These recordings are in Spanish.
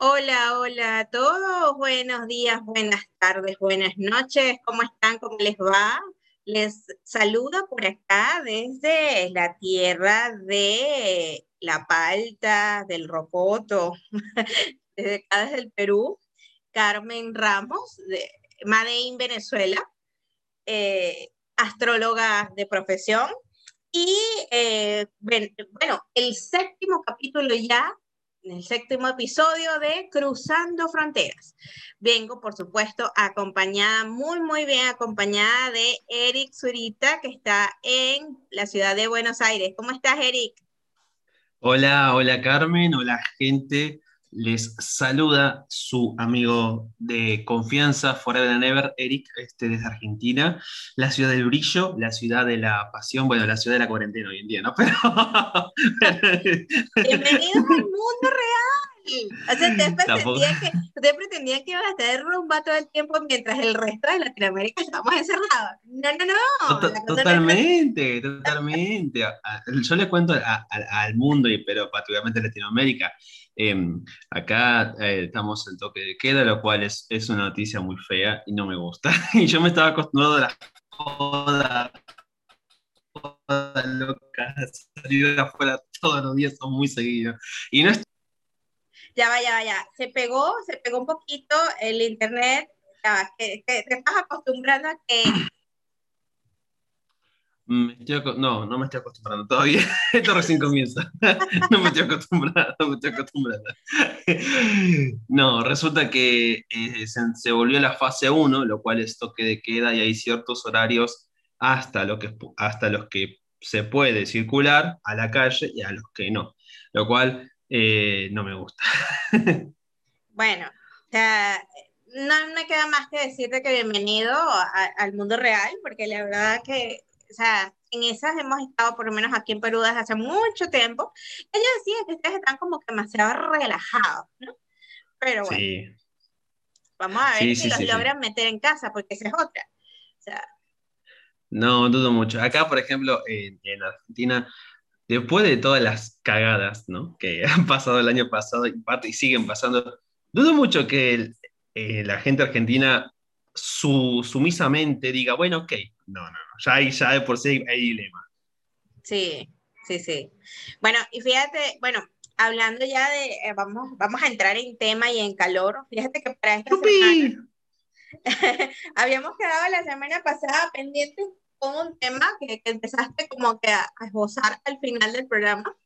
Hola, hola a todos. Buenos días, buenas tardes, buenas noches. ¿Cómo están? ¿Cómo les va? Les saludo por acá desde la tierra de La Palta, del Rocoto, desde acá desde el Perú. Carmen Ramos, de Madein, Venezuela, eh, astróloga de profesión. Y eh, bueno, el séptimo capítulo ya en el séptimo episodio de Cruzando Fronteras. Vengo, por supuesto, acompañada, muy, muy bien acompañada de Eric Zurita, que está en la ciudad de Buenos Aires. ¿Cómo estás, Eric? Hola, hola Carmen, hola gente. Les saluda su amigo de confianza, Forever and Ever, Eric, este, desde Argentina, la ciudad del brillo, la ciudad de la pasión, bueno, la ciudad de la cuarentena hoy en día, ¿no? Bienvenidos al mundo real. O sea, te pretendía, que, te pretendía que ibas a estar rumba todo el tiempo mientras el resto de Latinoamérica estamos encerrados. No, no, no. totalmente, totalmente. Yo le cuento al mundo, y, pero particularmente a Latinoamérica, Em, acá eh, estamos en toque de queda, lo cual es, es, una noticia muy fea y no me gusta. y yo me estaba acostumbrado a la joda, joda loca, salir afuera todos los días, son muy seguidos. Y no Ya vaya, vaya, se pegó, se pegó un poquito el internet, que, que te estás acostumbrando a que no, no me estoy acostumbrando todavía. Esto recién comienza. no me estoy acostumbrando, no me estoy no, resulta que eh, se, volvió la fase 1, lo cual es toque de queda y hay ciertos horarios hasta, lo que, hasta los que se puede circular a la calle y a los que no, lo cual eh, no me gusta. bueno, no me queda más que decirte que bienvenido al mundo real, porque la verdad que o sea, en esas hemos estado, por lo menos aquí en Perú, desde hace mucho tiempo. Ella decía que ustedes están como que demasiado relajados, ¿no? Pero bueno, sí. vamos a ver si los logran meter en casa, porque esa es otra. O sea, no, dudo mucho. Acá, por ejemplo, en, Argentina, después de todas las cagadas ¿no? que han pasado el año pasado y, y siguen pasando, dudo mucho que eh, la gente argentina su, sumisamente diga, bueno, ok, no, no, ya hay, ya de por sí hay dilema. Sí, sí, sí. Bueno, y fíjate, bueno, hablando ya de, eh, vamos, vamos a entrar en tema y en calor, fíjate que para esta semana, habíamos quedado la semana pasada pendientes con un tema que, que empezaste como que a, a, esbozar al final del programa.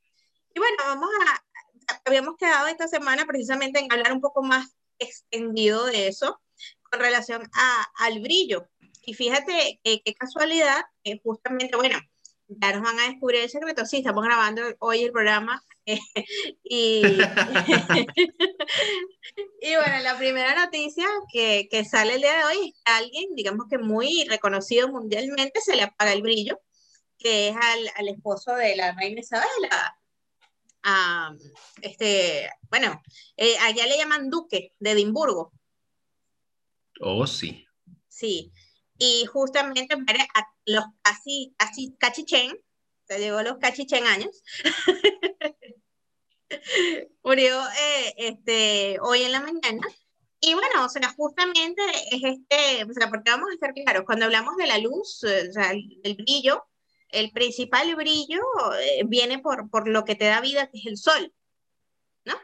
Y bueno, vamos a, habíamos quedado esta semana precisamente en hablar un poco más extendido de eso con relación a, al brillo. Y fíjate qué casualidad, que justamente, bueno, ya nos van a descubrir el secreto. Sí, estamos grabando hoy el programa. y, y bueno, la primera noticia que, que, sale el día de hoy es que alguien, digamos que muy reconocido mundialmente, se le apaga el brillo, que es al, al esposo de la reina Isabela. este, bueno, eh, allá le llaman duque de Edimburgo. Oh, sí. Sí, y justamente para los casi, casi cachichen, se llegó los cachichen años, murió eh, este, hoy en la mañana. Y bueno, o sea, justamente es este, o sea, porque vamos a estar claros, cuando hablamos de la luz, eh, o sea, el, brillo, el principal brillo eh, viene por, por lo que te da vida, que es el sol, ¿no?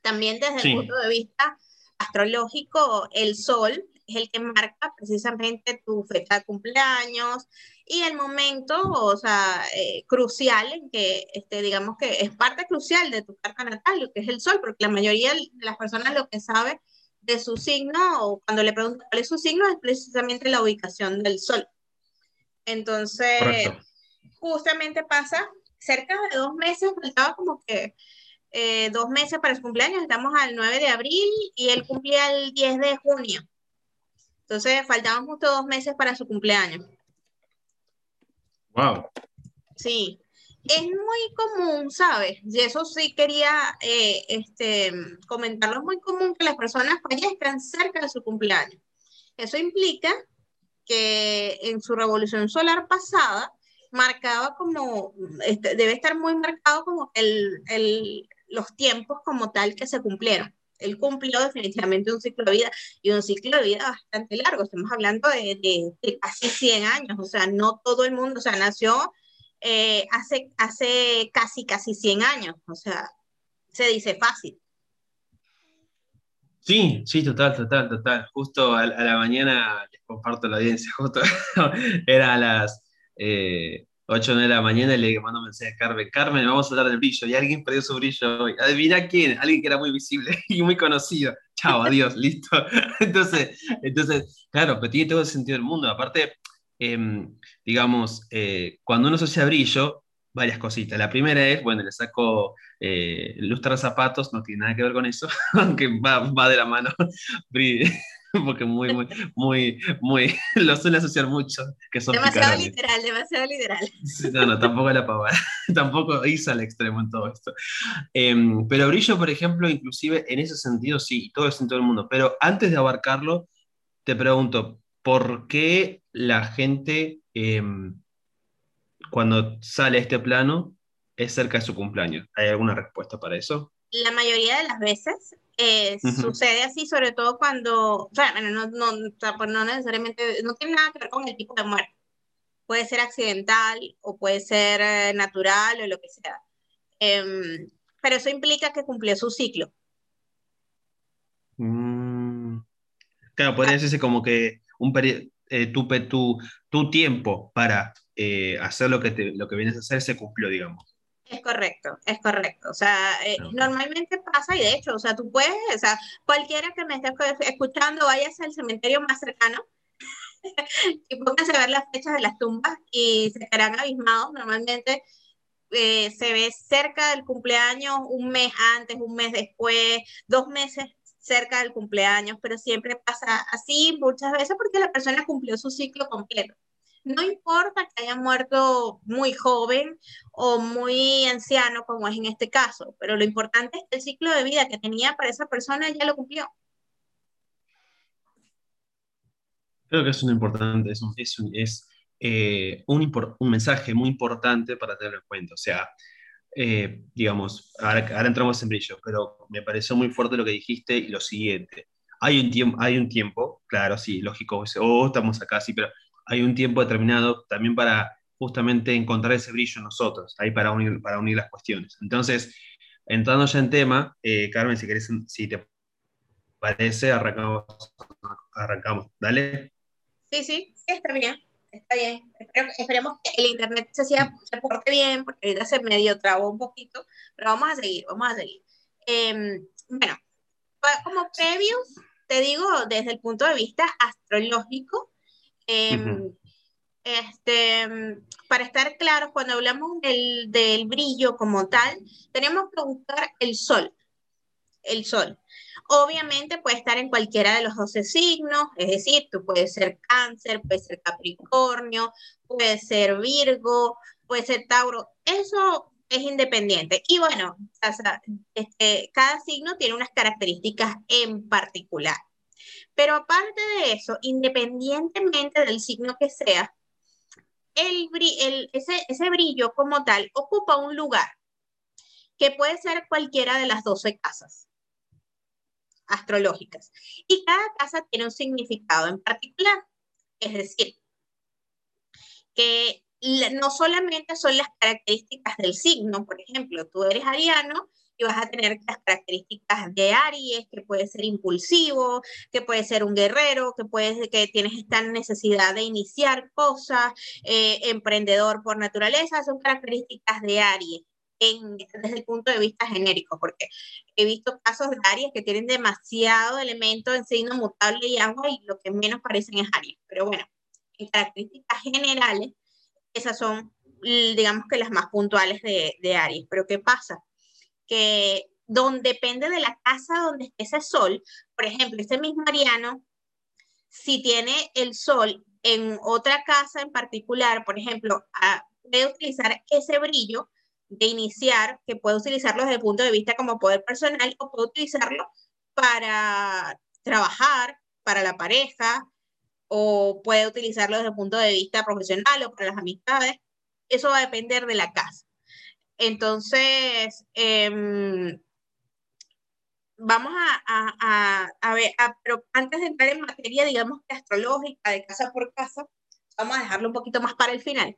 También desde el punto de vista astrológico, el sol es el que marca precisamente tu fecha de cumpleaños y el momento, o sea, eh, crucial en que, este, digamos que es parte crucial de tu carta natal, lo que es el sol, porque la mayoría de las personas lo que sabe de su signo o cuando le preguntan cuál es su signo es precisamente la ubicación del sol. Entonces, justamente pasa cerca de dos meses, faltaba como que eh, dos meses para su cumpleaños, estamos al 9 de abril y él cumplía el 10 de junio. Entonces, faltaban justo dos meses para su cumpleaños. Wow. Sí, es muy común, ¿sabes? Y eso sí quería eh, este, comentarlo. Es muy común que las personas fallezcan cerca de su cumpleaños. Eso implica que en su revolución solar pasada marcaba como, este, debe estar muy marcado como el, el, los tiempos como tal que se cumplieron. él cumplió definitivamente un ciclo de vida y un ciclo de vida bastante largo. Estamos hablando de, de, casi 100 años, o sea, no todo el mundo, o sea, nació eh, hace, hace casi, casi 100 años, o sea, se dice fácil. Sí, sí, total, total, total. Justo a, la mañana, les comparto la audiencia, justo era a las eh, 8 de la mañana y le mando un mensaje a Carmen, Carmen, vamos a hablar del brillo, y alguien perdió su brillo hoy. Adivina quién, alguien que era muy visible y muy conocido. Chao, adiós, listo. Entonces, entonces, claro, pero tiene todo el sentido del mundo. Aparte, em, digamos, eh, cuando uno asocia brillo, varias cositas. La primera es, bueno, le saco eh, lustrar zapatos, no tiene nada que ver con eso, aunque va, va de la mano. porque muy, muy, muy, muy, lo suele asociar mucho. Que son demasiado literal, demasiado literal. No, no, tampoco la pavada, tampoco hice al extremo en todo esto. Em, pero brillo, por ejemplo, inclusive en ese sentido, sí, todo es en todo el mundo. Pero antes de abarcarlo, te pregunto, ¿por qué la gente, em, cuando sale a este plano, es cerca de su cumpleaños? ¿Hay alguna respuesta para eso? La mayoría de las veces eh, sucede así, sobre todo cuando, o sea, no, no, pues no necesariamente, no tiene nada que ver con el tipo de muerte. Puede ser accidental o puede ser eh, natural o lo que sea. Em, pero eso implica que cumplió su ciclo. Mm. claro, podría ah. decirse como que un eh, tu, tu, tu, tiempo para hacer lo que, te, lo que vienes a hacer se cumplió, digamos. Es correcto, es correcto. O sea, eh, normalmente pasa y de hecho, o sea, tú puedes, o sea, cualquiera que me esté escuchando, váyase al cementerio más cercano y pónganse a ver las fechas de las tumbas y se quedarán abismados. Normalmente eh, se ve cerca del cumpleaños, un mes antes, un mes después, dos meses cerca del cumpleaños, pero siempre pasa así muchas veces porque la persona cumplió su ciclo completo. No importa que haya muerto muy joven o muy anciano, como es en este caso, pero lo importante es que el ciclo de vida que tenía para esa persona ya lo cumplió. Creo que es un importante, es, un, es, eh, un, un, mensaje muy importante para tenerlo en cuenta. O sea, eh, digamos, ahora, ahora, entramos en brillo, pero me pareció muy fuerte lo que dijiste y lo siguiente. Hay un tiempo, hay un tiempo claro, sí, lógico, oh, estamos acá, sí, pero hay un tiempo determinado también para justamente encontrar ese brillo en nosotros, ahí para unir, para unir las cuestiones. Entonces, entrando ya en tema, eh, Carmen, si querés, si te parece, arrancamos, arrancamos. Dale. Sí, sí, está bien, está bien. esperemos que el internet se, sea, se porte bien, porque ahorita se medio trabó un poquito, pero vamos a seguir, vamos a seguir. Em, bueno, como previo, te digo, desde el punto de vista astrológico, Em, este, para estar claros, cuando hablamos del, brillo como tal, tenemos que buscar el sol. El sol. Obviamente puede estar en cualquiera de los 12 signos, es decir, tú puedes ser cáncer, puede ser capricornio, puede ser virgo, puede ser tauro. Eso es independiente. Y bueno, este, cada signo tiene unas características en particular. Pero aparte de eso, independientemente del signo que sea, el, ese, brillo como tal ocupa un lugar que puede ser cualquiera de las 12 casas astrológicas. Y cada casa tiene un significado en particular. Es decir, que no solamente son las características del signo, por ejemplo, tú eres ariano y vas a tener las características de Aries, que puede ser impulsivo, que puede ser un guerrero, que puede que tienes esta necesidad de iniciar cosas, eh, emprendedor por naturaleza, son características de Aries. desde el punto de vista genérico, porque he visto casos de Aries que tienen demasiado elemento en signo mutable y agua y lo que menos parecen es Aries. Pero bueno, en características generales, esas son, digamos que las más puntuales de, de Aries. Pero ¿qué pasa? Que donde depende de la casa donde esté ese sol, por ejemplo, ese mismo Ariano, si tiene el sol en otra casa en particular, por ejemplo, puede utilizar ese brillo de iniciar, que puede utilizarlo desde el punto de vista como poder personal o puede utilizarlo para trabajar, para la pareja, o puede utilizarlo desde el punto de vista profesional o para las amistades. Eso va a depender de la casa. Entonces, em, vamos a, ver, antes de entrar en materia, digamos, astrológica, de casa por casa, vamos a dejarlo un poquito más para el final.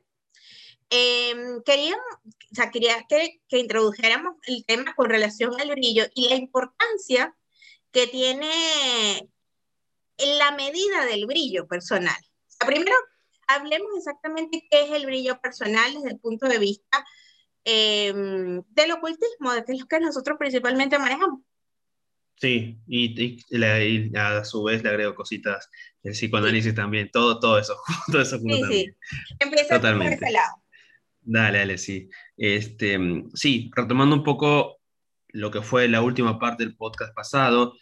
Eh, quería, o sea, quería que, que, introdujéramos el tema con relación al brillo y la importancia que tiene la medida del brillo personal. primero, hablemos exactamente qué es el brillo personal desde el punto de vista eh, del ocultismo, de qué es lo que nosotros principalmente manejamos. Sí, y, a su vez le agrego cositas del psicoanálisis también, todo, todo eso, todo eso sí, sí. Empieza Totalmente. por ese lado. Dale, dale, sí. Este, sí, retomando un poco lo que fue la última parte del podcast pasado,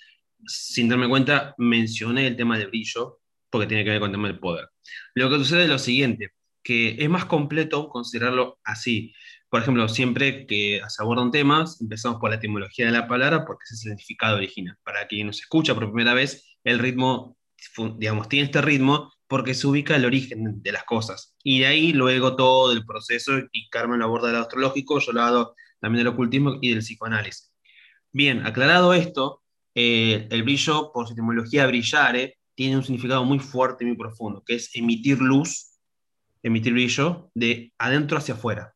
sin darme cuenta, mencioné el tema del brillo, porque tiene que ver con el tema del poder. Lo que sucede es lo siguiente, que es más completo considerarlo así. Por ejemplo, siempre que se abordan temas, empezamos por la etimología de la palabra porque ese es el significado original. Para quien nos escucha por primera vez, el ritmo, digamos, tiene este ritmo porque se ubica el origen de las cosas. Y de ahí luego todo el proceso, y Carmen lo aborda del astrológico, yo lo hago también del ocultismo y del psicoanálisis. Bien, aclarado esto, eh, el brillo, por su etimología brillare, tiene un significado muy fuerte y muy profundo, que es emitir luz, emitir brillo, de adentro hacia afuera.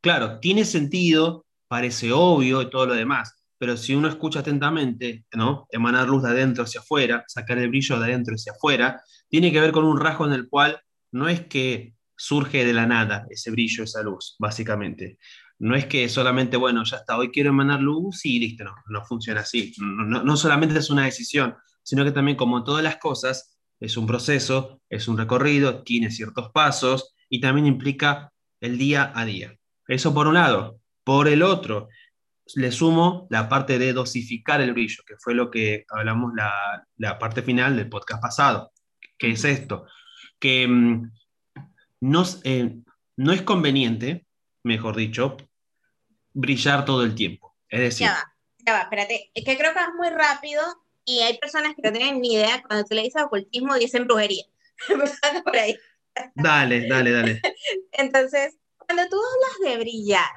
Claro, tiene sentido, parece obvio y todo lo demás, pero si uno escucha atentamente, ¿no? Emanar luz de adentro hacia afuera, sacar el brillo de adentro hacia afuera, tiene que ver con un rasgo en el cual no es que surge de la nada ese brillo, esa luz, básicamente. No es que solamente, bueno, ya está, hoy quiero emanar luz y listo, no, no funciona así. No, no solamente es una decisión, sino que también como todas las cosas, es un proceso, es un recorrido, tiene ciertos pasos y también implica el día a día. Eso por un lado. Por el otro, le sumo la parte de dosificar el brillo, que fue lo que hablamos la, la parte final del podcast pasado, que es esto, que mm, no, eh, no es conveniente, mejor dicho, brillar todo el tiempo. Es decir... Ya va, ya va, espérate, es que creo que es muy rápido y hay personas que no tienen ni idea, cuando tú le dices ocultismo dicen brujería. por ahí. Dale, dale, dale. Entonces, cuando tú hablas de brillar,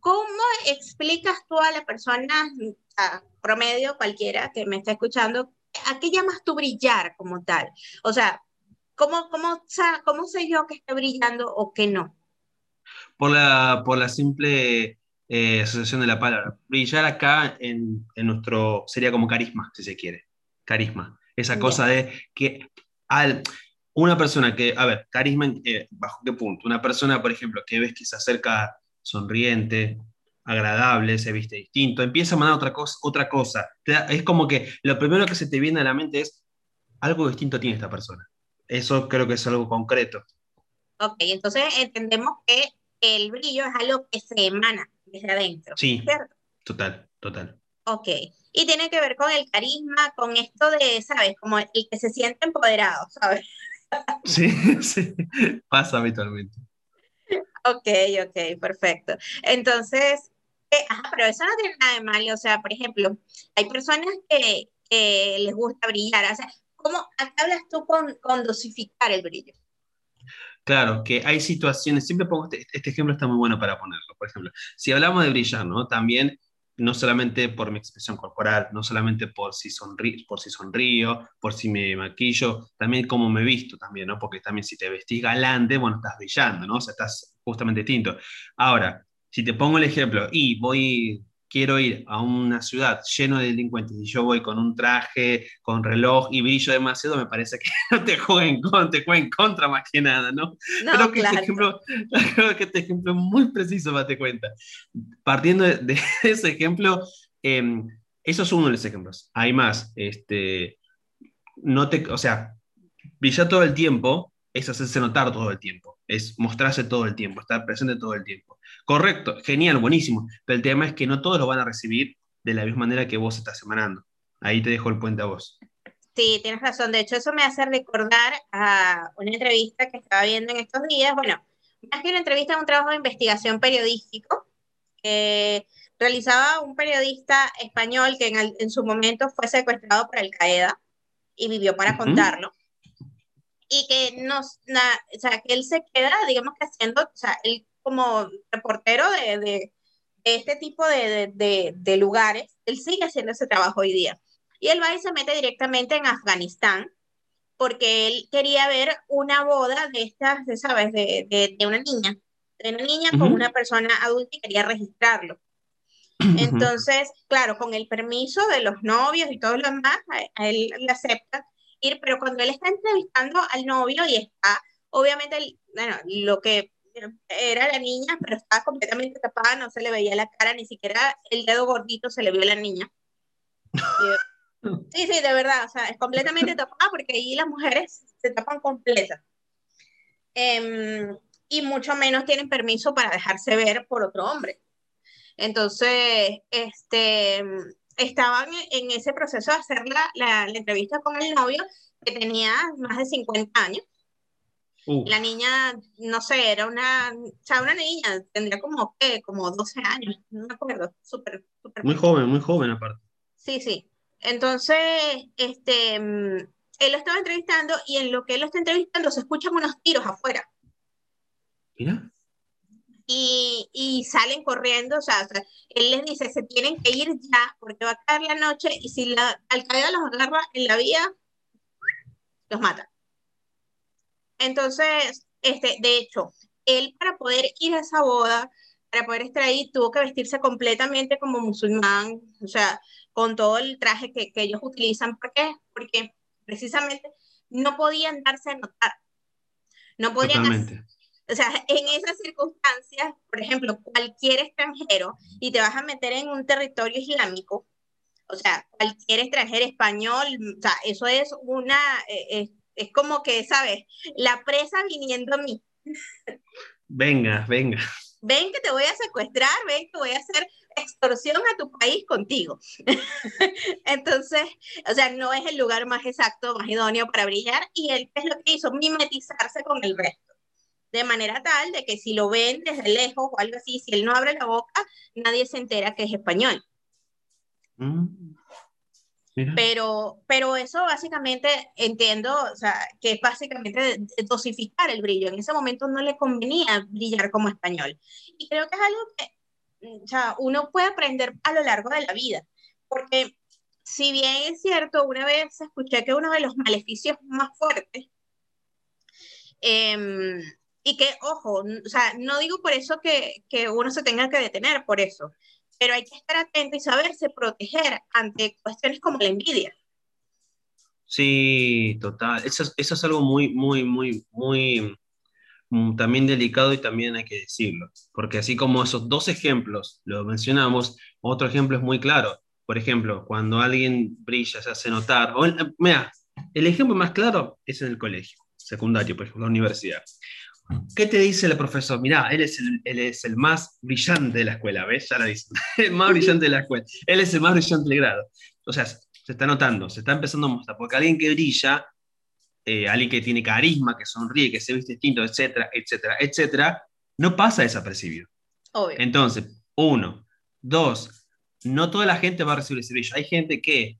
¿cómo explicas tú a la persona, a promedio cualquiera que me está escuchando, a qué llamas tú brillar como tal? O sea, ¿cómo, cómo, cómo sé yo que está brillando o que no? Por la, por la simple eh, asociación de la palabra. Brillar acá en, en, nuestro, sería como carisma, si se quiere. Carisma. Esa cosa de que al, una persona que, a ver, carisma, eh, ¿bajo qué punto? Una persona, por ejemplo, que ves que se acerca sonriente, agradable, se viste distinto, empieza a mandar otra cosa, otra cosa. Es como que lo primero que se te viene a la mente es algo distinto tiene esta persona. Eso creo que es algo concreto. Ok, entonces entendemos que el brillo es algo que se emana desde adentro. Sí, total, total. Ok, y tiene que ver con el carisma, con esto de, ¿sabes? Como el que se siente empoderado, ¿sabes? Sí, sí, pasa habitualmente. Ok, ok, perfecto. Entonces, eh, pero eso no tiene nada de malo. O sea, por ejemplo, hay personas que, les gusta brillar. O sea, ¿cómo hablas tú con, con, dosificar el brillo? Claro, que hay situaciones, siempre pongo este, este, ejemplo, está muy bueno para ponerlo. Por ejemplo, si hablamos de brillar, ¿no? También no solamente por mi expresión corporal, no solamente por si, sonrí, por si sonrío, por si me maquillo, también cómo me visto también, ¿no? Porque también si te vestís galante, bueno, estás brillando, ¿no? O estás justamente distinto. Ahora, si te pongo el ejemplo y voy quiero ir a una ciudad lleno de delincuentes y yo voy con un traje, con reloj y brillo demasiado, me parece que no te jueguen contra, te jueguen contra más que nada, ¿no? creo, que este ejemplo, creo que este ejemplo es muy preciso, date cuenta. Partiendo de, ese ejemplo, eh, eso es uno de los ejemplos. Hay más, este, no te, o sea, brillar todo el tiempo es hacerse notar todo el tiempo, es mostrarse todo el tiempo, estar presente todo el tiempo. Correcto, genial, buenísimo. Pero el tema es que no todos lo van a recibir de la misma manera que vos estás emanando. Ahí te dejo el puente a vos. Sí, tienes razón. De hecho, eso me hace recordar a una entrevista que estaba viendo en estos días. Bueno, más que una entrevista, un trabajo de investigación periodístico que realizaba un periodista español que en, su momento fue secuestrado por Al Qaeda y vivió para contarlo. Y que nos, o sea, que él se queda, digamos que haciendo, o sea, él como reportero de, este tipo de, de, de, lugares, él sigue haciendo ese trabajo hoy día. Y él va y se mete directamente en Afganistán, porque él quería ver una boda de estas, de, ¿sabes? De, de, una niña, de una niña con una persona adulta y quería registrarlo. Entonces, claro, con el permiso de los novios y todo lo demás, a, él le acepta ir, pero cuando él está entrevistando al novio y está, obviamente, bueno, lo que era la niña, pero estaba completamente tapada, no se le veía la cara, ni siquiera el dedo gordito se le vio a la niña. Sí, sí, de verdad, o sea, es completamente tapada porque ahí las mujeres se tapan completas. Em, y mucho menos tienen permiso para dejarse ver por otro hombre. Entonces, este, estaban en ese proceso de hacer la, la, entrevista con el novio, que tenía más de 50 años. La niña, no sé, era una, o sea, una niña, tendría como, ¿qué? Como 12 años, no me acuerdo, súper, súper. Muy joven, muy joven aparte. Sí, sí. Entonces, este, mm, él lo estaba entrevistando y en lo que él lo está entrevistando se escuchan unos tiros afuera. Mira y, y salen corriendo, o sea, él les dice, se tienen que ir ya porque va a caer la noche y si la alcaldía los agarra en la vía, los mata. Entonces, este, de hecho, él para poder ir a esa boda, para poder estar ahí, tuvo que vestirse completamente como musulmán, o sea, con todo el traje que, que ellos utilizan. ¿Por qué? Porque precisamente no podían darse a notar. No podían, o sea, en esas circunstancias, por ejemplo, cualquier extranjero, y te vas a meter en un territorio islámico, o sea, cualquier extranjero español, o sea, eso es una, eh, es, como que, ¿sabes? La presa viniendo a mí. Venga, venga. Ven que te voy a secuestrar, ven que voy a hacer extorsión a tu país contigo. Entonces, o sea, no es el lugar más exacto, más idóneo para brillar, y él es lo que hizo, mimetizarse con el resto de manera tal de que si lo ven desde lejos o algo así, si él no abre la boca, nadie se entera que es español. Mm. Pero, pero eso básicamente entiendo, o sea, que es básicamente dosificar el brillo. En ese momento no le convenía brillar como español. Y creo que es algo que o sea, uno puede aprender a lo largo de la vida. Porque si bien es cierto, una vez escuché que uno de los maleficios más fuertes eh, y que, ojo, o sea, no digo por eso que, que uno se tenga que detener por eso, pero hay que estar atento y saberse proteger ante cuestiones como la envidia. Sí, total. Eso, eso es algo muy, muy, muy, muy mm, también delicado y también hay que decirlo, porque así como esos dos ejemplos lo mencionamos, otro ejemplo es muy claro. Por ejemplo, cuando alguien brilla, se hace notar, o, mira, el ejemplo más claro es en el colegio secundario, por ejemplo, la universidad. ¿Qué te dice el profesor? Mirá, él es el, él es el más brillante de la escuela, ¿ves? Ya lo dice. El más brillante de la escuela. Él es el más brillante del grado. O sea, se está notando, se está empezando a mostrar. Porque alguien que brilla, eh, alguien que tiene carisma, que sonríe, que se viste distinto, etcétera, etcétera, etcétera, no pasa desapercibido. Obvio. Entonces, uno. Dos, no toda la gente va a recibir ese brillo. Hay gente que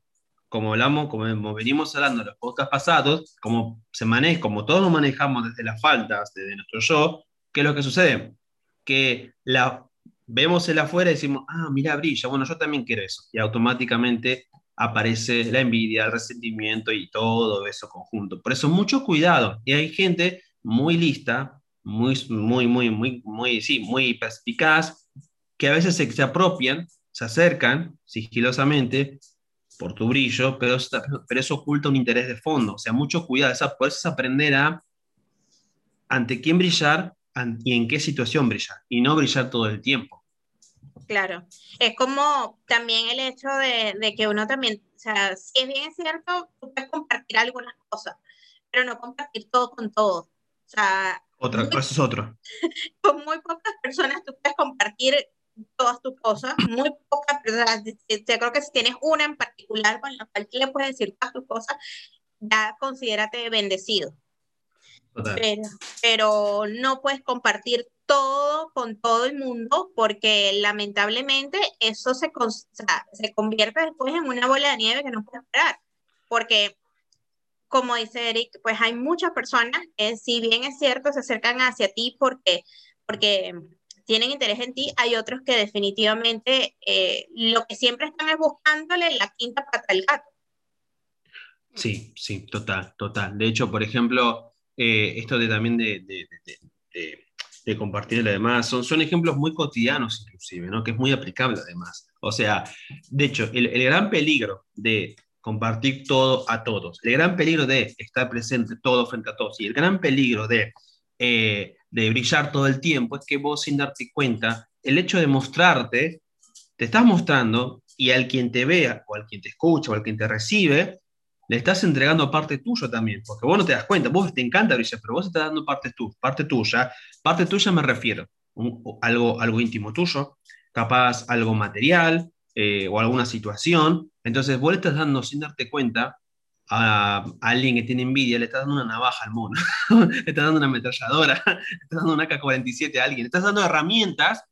como hablamos, como venimos hablando en los podcasts pasados, como se maneja, como todos lo manejamos desde las faltas, desde nuestro yo, ¿qué es lo que sucede? Que la, vemos el afuera y decimos, ah, mira, brilla, bueno, yo también quiero eso. Y automáticamente aparece la envidia, el resentimiento y todo eso conjunto. Por eso, mucho cuidado. Y hay gente muy lista, muy, muy, muy, muy, muy, sí, muy perspicaz, que a veces se, se apropian, se acercan sigilosamente por tu brillo, pero, pero eso oculta un interés de fondo. O sea, mucho cuidado. Esa, puedes aprender a ante quién brillar y en qué situación brillar, y no brillar todo el tiempo. Claro, es como también el hecho de, de que uno también, o sea, si es bien cierto, tú puedes compartir algunas cosas, pero no compartir todo con todos. O sea, otra, cosa es otro. Con muy pocas personas tú puedes compartir todas tus cosas, muy pocas personas, yo creo que si tienes una en particular con la cual le puedes decir todas tus cosas, ya considérate bendecido. Pero, pero, no puedes compartir todo con todo el mundo porque lamentablemente eso se, se convierte después en una bola de nieve que no puedes esperar. Porque, como dice Eric, pues hay muchas personas que si bien es cierto se acercan hacia ti porque, porque tienen interés en ti, hay otros que definitivamente eh, lo que siempre están es buscándole la quinta pata al gato. Sí, sí, total, total. De hecho, por ejemplo, eh, esto de también de, de, de, de compartir lo demás, son, son ejemplos muy cotidianos inclusive, ¿no? Que es muy aplicable además. O sea, de hecho, el, el gran peligro de compartir todo a todos, el gran peligro de estar presente todo frente a todos y el gran peligro de eh, de brillar todo el tiempo, es que vos sin darte cuenta, el hecho de mostrarte, te estás mostrando y al quien te vea, o al quien te escucha, o al quien te recibe, le estás entregando parte tuya también, porque vos no te das cuenta, vos te encanta brillar, pero vos estás dando parte, tu, parte tuya, parte tuya me refiero, algo, algo íntimo tuyo, capaz algo material eh, o alguna situación, entonces vos le estás dando sin darte cuenta a, alguien que tiene envidia, le estás dando una navaja al mono, le estás dando una ametralladora, le estás dando una AK-47 a alguien, le estás dando herramientas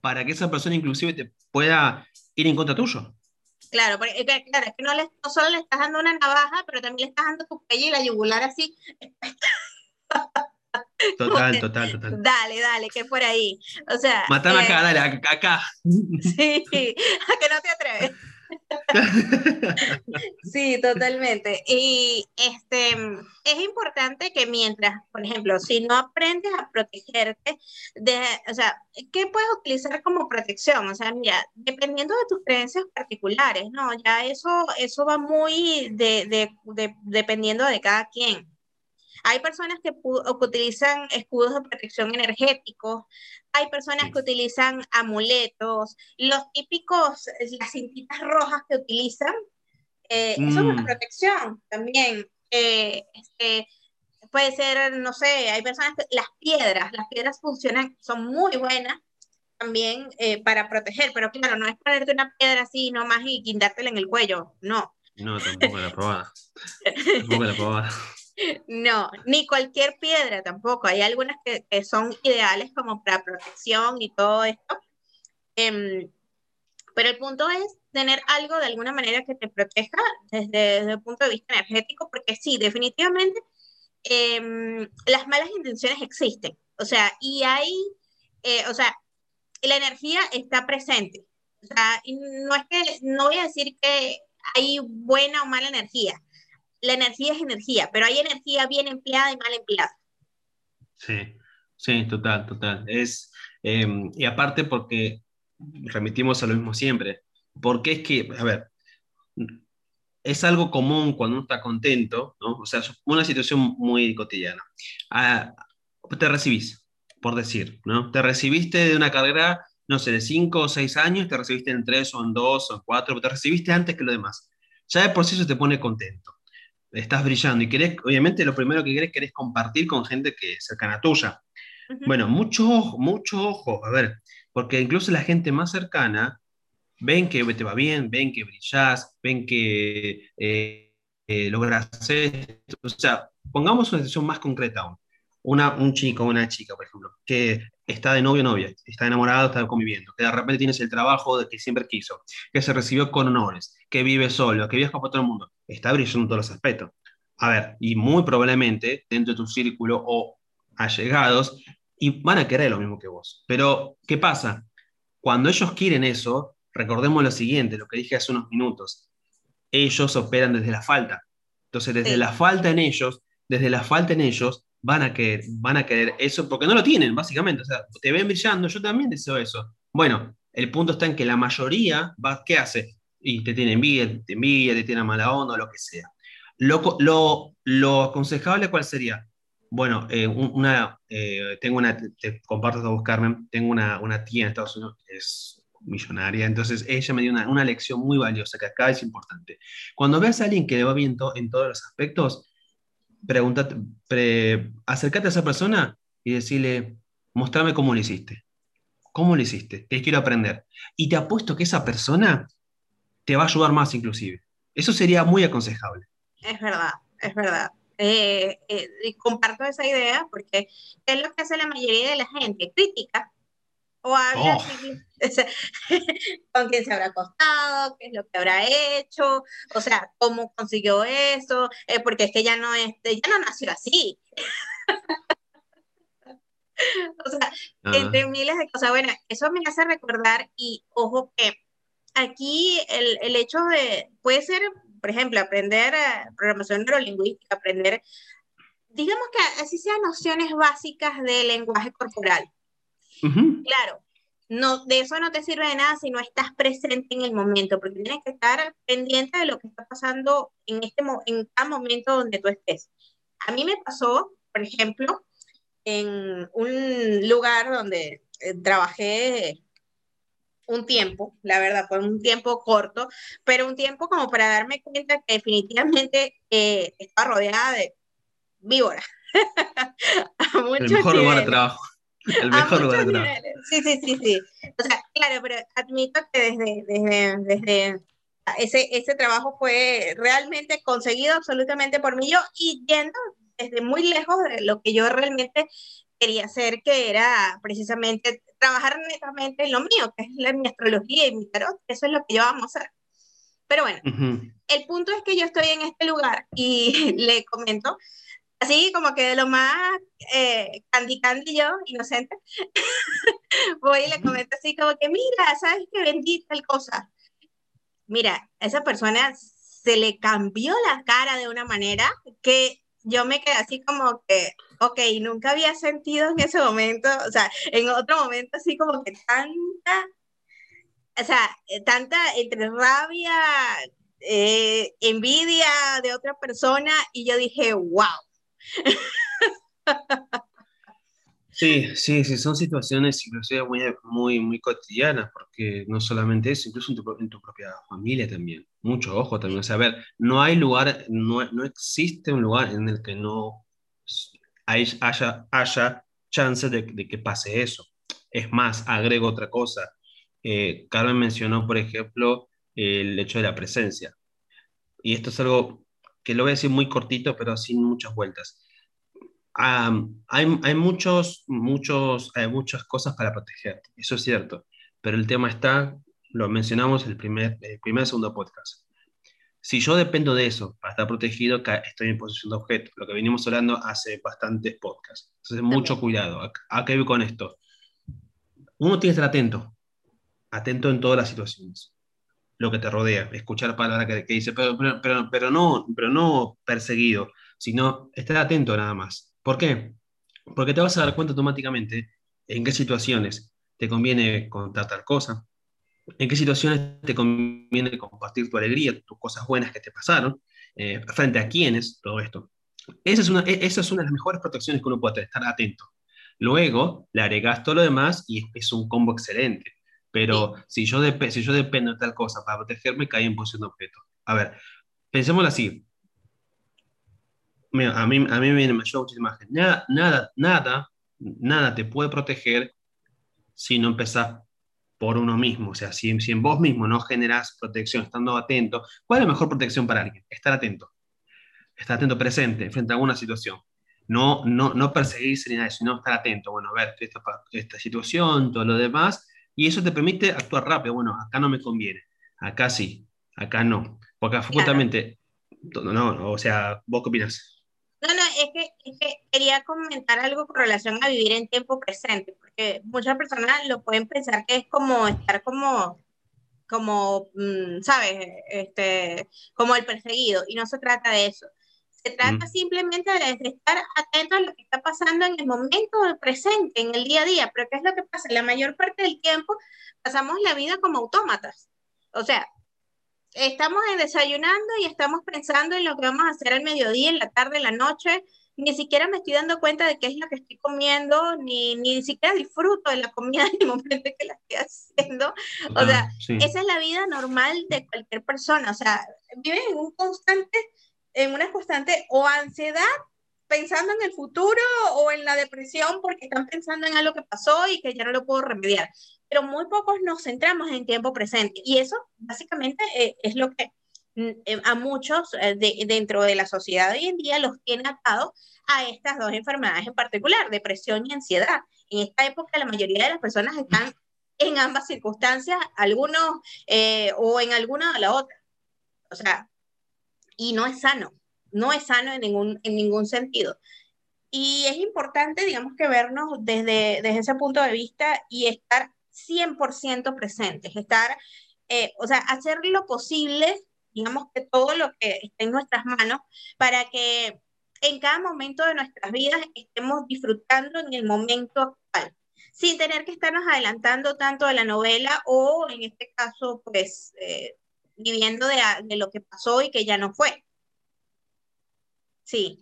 para que esa persona inclusive te pueda ir en contra tuyo. Claro, porque, claro, es que no, le, no solo le estás dando una navaja, pero también le estás dando tu cuello y la yugular así. Total, total, total. Dale, dale, que por ahí. O sea. Matame acá, eh, dale, acá. Sí, a que no te atreves. sí, totalmente. Y este, es importante que mientras, por ejemplo, si no aprendes a protegerte, de, o sea, ¿qué puedes utilizar como protección? O sea, mira, dependiendo de tus creencias particulares, ¿no? Ya eso, eso va muy de, de, de, dependiendo de cada quien. Hay personas que, utilizan escudos de protección energéticos, hay personas que utilizan amuletos, los típicos, las cintitas rojas que utilizan, eh, eso es una mm. protección también. Eh, este, puede ser, no sé, hay personas que las piedras, las piedras funcionan, son muy buenas también eh, para proteger, pero claro, no es ponerte una piedra así nomás y guindártela en el cuello, no. No, tampoco la probada. tampoco la probada. No, ni cualquier piedra tampoco. Hay algunas que, son ideales como para protección y todo esto. Em, pero el punto es tener algo de alguna manera que te proteja desde, el punto de vista energético, porque sí, definitivamente em, las malas intenciones existen. O sea, y hay, eh, o sea, la energía está presente. O sea, no es que, no voy a decir que hay buena o mala energía la energía es energía, pero hay energía bien empleada y mal empleada. Sí, sí, total, total. Es, em, y aparte porque remitimos a lo mismo siempre, porque es que, a ver, es algo común cuando uno está contento, ¿no? O sea, es una situación muy cotidiana. Ah, te recibís, por decir, ¿no? Te recibiste de una carrera, no sé, de 5 o 6 años, te recibiste en 3 o en 2 o en 4, te recibiste antes que lo demás. Ya de por sí eso te pone contento estás brillando y querés, obviamente lo primero que querés, querés compartir con gente que es cercana a tuya. Bueno, mucho ojo, mucho ojo, a ver, porque incluso la gente más cercana ven que te va bien, ven que brillas, ven que eh, eh, logras esto. O sea, pongamos una situación más concreta aún. Una, un chico, una chica, por ejemplo, que está de novio o novia, está enamorado, está conviviendo, que de repente tienes el trabajo de que siempre quiso, que se recibió con honores, que vive solo, que viaja por todo el mundo, está brillando en todos los aspectos. A ver, y muy probablemente dentro de tu círculo o allegados, y van a querer lo mismo que vos. Pero, ¿qué pasa? Cuando ellos quieren eso, recordemos lo siguiente, lo que dije hace unos minutos, ellos operan desde la falta. Entonces, desde la falta en ellos, desde la falta en ellos, van a, querer, van a querer eso porque no lo tienen, básicamente. O sea, te ven brillando, yo también deseo eso. Bueno, el punto está en que la mayoría, ¿qué hace? Y te tiene envidia, te envidia, te tiene mala onda, lo que sea. Lo, lo, lo aconsejable, ¿cuál sería? Bueno, eh, una, eh, tengo una, te comparto a vos, Carmen, tengo una, una tía en Estados Unidos que es millonaria, entonces ella me dio una, una lección muy valiosa que acá es importante. Cuando veas a alguien que le va bien en todos los aspectos, pregúntate, acércate a esa persona y decirle, mostrame cómo lo hiciste. ¿Cómo lo hiciste? Quiero aprender. Y te apuesto que esa persona te va a ayudar más inclusive. Eso sería muy aconsejable. Es verdad, es verdad. Eh, eh, y comparto esa idea porque es lo que hace la mayoría de la gente, crítica o habla oh. con quién se habrá acostado, qué es lo que habrá hecho, o sea, cómo consiguió eso, eh, porque es que ya no, es, ya no nació así. o sea, entre miles de cosas. Bueno, eso me hace recordar y ojo que aquí el, el hecho de, puede ser, por ejemplo, aprender eh, programación neurolingüística, aprender, digamos que así sean nociones básicas de lenguaje corporal. Claro, no, de eso no te sirve de nada si no estás presente en el momento, porque tienes que estar pendiente de lo que está pasando en, este, en cada momento donde tú estés. A mí me pasó, por ejemplo, en un lugar donde eh, trabajé un tiempo, la verdad, fue un tiempo corto, pero un tiempo como para darme cuenta que definitivamente eh, estaba rodeada de víboras. el mejor lugar de trabajo. El mejor trabajo. Sí, sí, sí, sí. O sea, claro, pero admito que desde, desde, desde ese, ese trabajo fue realmente conseguido absolutamente por mí yo y yendo desde muy lejos de lo que yo realmente quería hacer, que era precisamente trabajar netamente en lo mío, que es la, mi astrología y mi tarot, eso es lo que yo vamos a hacer. Pero bueno, el punto es que yo estoy en este lugar y le comento, así como que de lo más eh, candy candy yo, inocente, voy y le comento así como que, mira, ¿sabes que vendí tal cosa? Mira, esa persona se le cambió la cara de una manera que yo me quedé así como que, ok, nunca había sentido en ese momento, o sea, en otro momento así como que tanta, o sea, eh, tanta entre rabia, eh, envidia de otra persona y yo dije, wow. Sí, sí, sí, son situaciones inclusive muy, muy, muy cotidianas, porque no solamente eso, incluso en tu, propia familia también. Mucho ojo también. O sea, a ver, no hay lugar, no, no existe un lugar en el que no haya, haya chance de, de que pase eso. Es más, agrego otra cosa. Eh, Carmen mencionó, por ejemplo, el hecho de la presencia. Y esto es algo que lo voy a decir muy cortito, pero sin muchas vueltas hay, hay, muchos, muchos, hay muchas cosas para proteger, eso es cierto, pero el tema está, lo mencionamos el primer, el primer segundo podcast. Si yo dependo de eso para estar protegido, estoy en posición de objeto, lo que venimos hablando hace bastantes podcasts. Entonces, mucho cuidado. ¿A, qué voy con esto? Uno tiene que estar atento, atento en todas las situaciones, lo que te rodea, escuchar palabras que, que dice, pero, pero, pero, no, pero no perseguido, sino estar atento nada más ¿Por qué? Porque te vas a dar cuenta automáticamente en qué situaciones te conviene contar tal cosa, en qué situaciones te conviene compartir tu alegría, tus cosas buenas que te pasaron, eh, frente a quiénes, todo esto. Esa es, una, e, esa es una de las mejores protecciones que uno puede tener, estar atento. Luego le agregas todo lo demás y es, un combo excelente. Pero si, yo si yo dependo de tal cosa para protegerme, cae en posición de objeto. A ver, pensémoslo así a mí, a mí me ayuda muchísima gente. Nada, nada, nada, nada te puede proteger si no empezás por uno mismo. O sea, si, si en vos mismo no generás protección, estando atento, ¿cuál es la mejor protección para alguien? Estar atento. Estar atento, presente, frente a alguna situación. No, no, no perseguirse ni nada, sino estar atento. Bueno, a ver, esta, esta situación, todo lo demás. Y eso te permite actuar rápido. Bueno, acá no me conviene. Acá sí. Acá no. Porque justamente, no, o sea, ¿vos qué opinas? No, no, es que, es que, quería comentar algo con relación a vivir en tiempo presente, porque muchas personas lo pueden pensar que es como estar como, como, mm, ¿sabes? Este, como el perseguido, y no se trata de eso. Se trata simplemente de estar atento a lo que está pasando en el momento presente, en el día a día. Pero ¿qué es lo que pasa? La mayor parte del tiempo pasamos la vida como autómatas. O sea, estamos desayunando y estamos pensando en lo que vamos a hacer al mediodía, en la tarde, en la noche. Ni siquiera me estoy dando cuenta de qué es lo que estoy comiendo, ni, ni siquiera disfruto de la comida en el momento que la estoy haciendo. O sea, esa es la vida normal de cualquier persona. O sea, viven en un constante, en una constante o ansiedad pensando en el futuro o en la depresión porque están pensando en algo que pasó y que ya no lo puedo remediar pero muy pocos nos centramos en tiempo presente. Y eso básicamente eh, es lo que mm, eh, a muchos eh, dentro de la sociedad hoy en día los tiene atados a estas dos enfermedades en particular, depresión y ansiedad. En esta época la mayoría de las personas están en ambas circunstancias, algunos o en alguna o la otra. O sea, y no es sano, no es sano en ningún, en ningún sentido. Y es importante, digamos, que vernos desde, desde ese punto de vista y estar 100% presentes, estar, eh, o sea, hacer lo posible, digamos que todo lo que esté en nuestras manos para que en cada momento de nuestras vidas estemos disfrutando en el momento actual, sin tener que estarnos adelantando tanto de la novela o en este caso, pues, eh, viviendo de, de, lo que pasó y que ya no fue. Sí.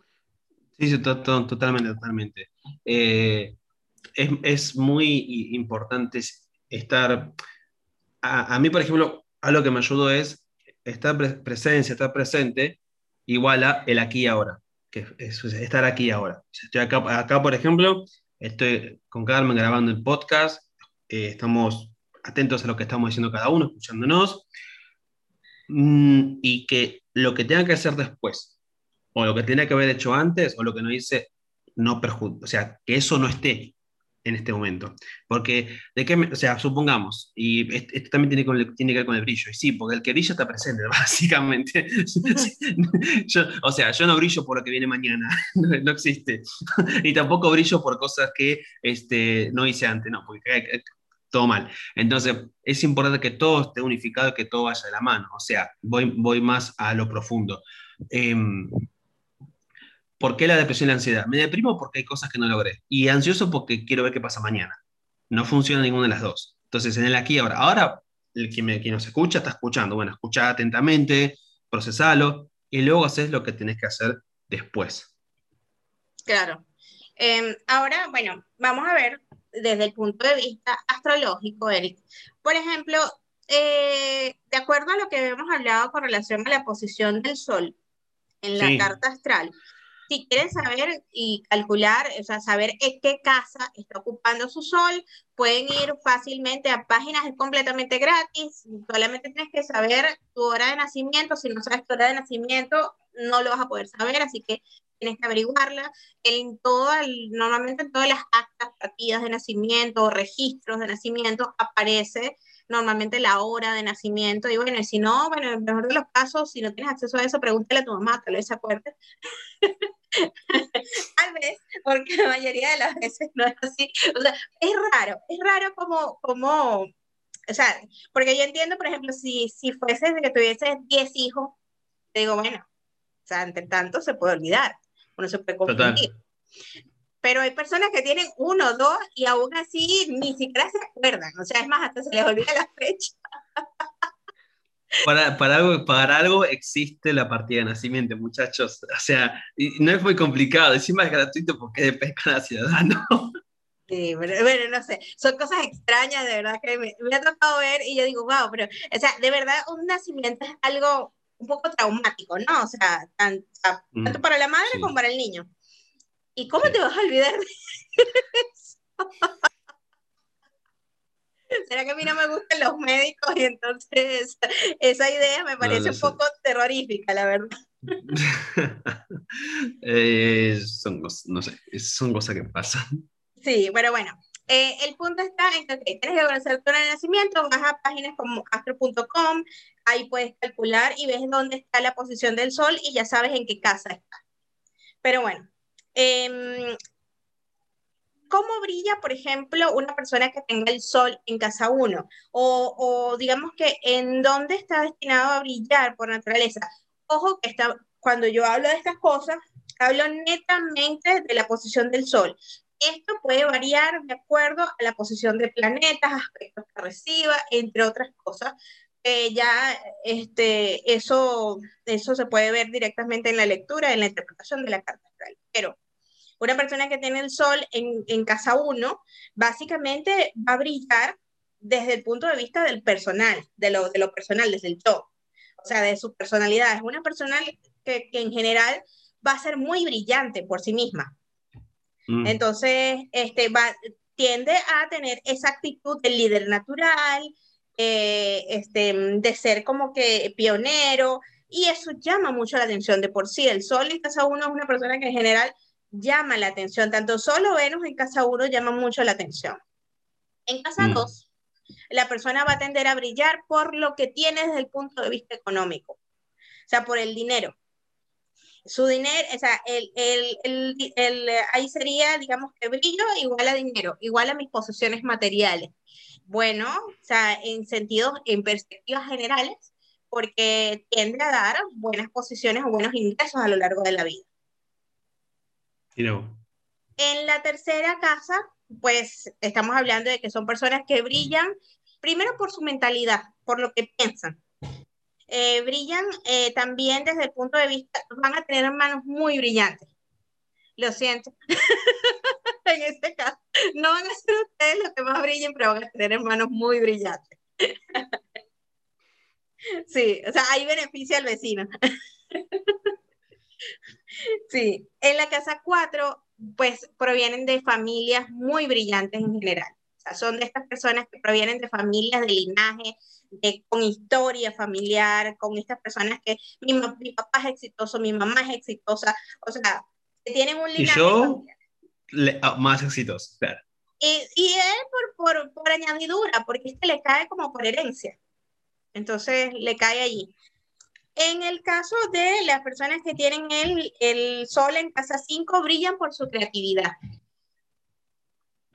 Sí, totalmente, totalmente. Eh, es, es, muy importante estar... A, a, mí, por ejemplo, algo que me ayudó es estar pre presencia, estar presente, igual a el aquí y ahora, que es, es estar aquí y ahora. Estoy acá, acá, por ejemplo, estoy con Carmen grabando el podcast, eh, estamos atentos a lo que estamos diciendo cada uno, escuchándonos, y que lo que tenga que hacer después, o lo que tenía que haber hecho antes, o lo que no hice, no perjudica, o sea, que eso no esté en este momento. Porque, ¿de qué o sea, supongamos, y esto también tiene, con tiene que ver con el brillo, y sí, porque el que brilla está presente, básicamente. yo, o sea, yo no brillo por lo que viene mañana, no, existe. y tampoco brillo por cosas que este, no hice antes, no, porque todo mal. Entonces, es importante que todo esté unificado, que todo vaya de la mano. O sea, voy, voy más a lo profundo. Eh, ¿Por qué la depresión y la ansiedad? Me deprimo porque hay cosas que no logré. Y ansioso porque quiero ver qué pasa mañana. No funciona ninguna de las dos. Entonces, en el aquí y ahora. Ahora, el quien, me, quien nos escucha está escuchando. Bueno, escucha atentamente, procesalo y luego haces lo que tenés que hacer después. Claro. Eh, ahora, bueno, vamos a ver desde el punto de vista astrológico, Eric. Por ejemplo, eh, de acuerdo a lo que hemos hablado con relación a la posición del Sol en la sí. carta astral, si quieren saber y calcular, o sea, saber en qué casa está ocupando su sol, pueden ir fácilmente a páginas completamente gratis, solamente tienes que saber tu hora de nacimiento, si no sabes tu hora de nacimiento, no lo vas a poder saber, así que tienes que averiguarla. En todo normalmente en todas las actas, partidas de nacimiento o registros de nacimiento aparece normalmente la hora de nacimiento. Y bueno, si no, bueno, en el mejor de los casos, si no tienes acceso a eso, pregúntale a tu mamá, tal vez se acuerde. Tal vez, porque la mayoría de las veces no es así. O sea, es raro, es raro como, como, o sea, porque yo entiendo, por ejemplo, si, si fuese que tuvieses 10 hijos, te digo, bueno, o sea, entre tanto se puede olvidar, uno se puede confundir. Pero hay personas que tienen uno, dos, y aún así ni siquiera se acuerdan, o sea, es más, hasta se les olvida la fecha. Para, para, algo, para algo existe la partida de nacimiento, muchachos. O sea, no es muy complicado, encima es gratuito porque de pesca a ciudadano. Sí, pero, bueno, no sé, son cosas extrañas, de verdad, que me, me, ha tocado ver y yo digo, wow, pero, o sea, de verdad, un nacimiento es algo un poco traumático, ¿no? O sea, tan, tanto mm, para la madre sí. como para el niño. ¿Y cómo sí. te vas a olvidar de eso? ¿Será que a mí no me gustan los médicos? Y entonces esa idea me parece no, un poco terrorífica, la verdad. eh, son, no sé, son cosas que pasan. Sí, pero bueno, eh, el punto está en que okay, tienes que conocer tu nacimiento, vas a páginas como astro.com, ahí puedes calcular y ves dónde está la posición del sol y ya sabes en qué casa está. Pero bueno, eh, ¿Cómo brilla, por ejemplo, una persona que tenga el sol en casa 1? O, digamos que en dónde está destinado a brillar por naturaleza. Ojo que cuando yo hablo de estas cosas, hablo netamente de la posición del sol. Esto puede variar de acuerdo a la posición de planetas, aspectos que reciba, entre otras cosas. Eh, ya este, eso, eso se puede ver directamente en la lectura, en la interpretación de la carta astral. Pero una persona que tiene el sol en, casa 1, básicamente va a brillar desde el punto de vista del personal, de lo, de lo personal, desde el yo, o sea, de su personalidad. Es una persona que, que en general va a ser muy brillante por sí misma. Mm. Entonces, este, va, tiende a tener esa actitud del líder natural, eh, este, de ser como que pionero, y eso llama mucho la atención de por sí. El sol en casa 1 es una persona que en general llama la atención. Tanto solo Venus en casa 1 llama mucho la atención. En casa 2, mm. la persona va a tender a brillar por lo que tiene desde el punto de vista económico, o sea, por el dinero. Su dinero, o sea, el, el, el, el, ahí sería, digamos que brillo igual a dinero, igual a mis posesiones materiales. Bueno, o sea, en sentidos, en perspectivas generales, porque tiende a dar buenas posiciones o buenos ingresos a lo largo de la vida. En la tercera casa, pues estamos hablando de que son personas que brillan, primero por su mentalidad, por lo que piensan. Eh, brillan eh, también desde el punto de vista, van a tener manos muy brillantes. Lo siento. en este caso, no van a ser ustedes los que más brillen, pero van a tener manos muy brillantes. sí, o sea, hay beneficio al vecino. sí, en la casa 4, pues provienen de familias muy brillantes en general. Sea, son de estas personas que provienen de familias de linaje, de, con historia familiar, con estas personas que mi, mi, papá es exitoso, mi mamá es exitosa, o sea, que tienen un linaje. Y yo, le, ah, más exitoso, claro. Y, y él por, por, por añadidura, porque este le cae como por herencia. Entonces le cae allí. En el caso de las personas que tienen el, el sol en casa 5, brillan por su creatividad,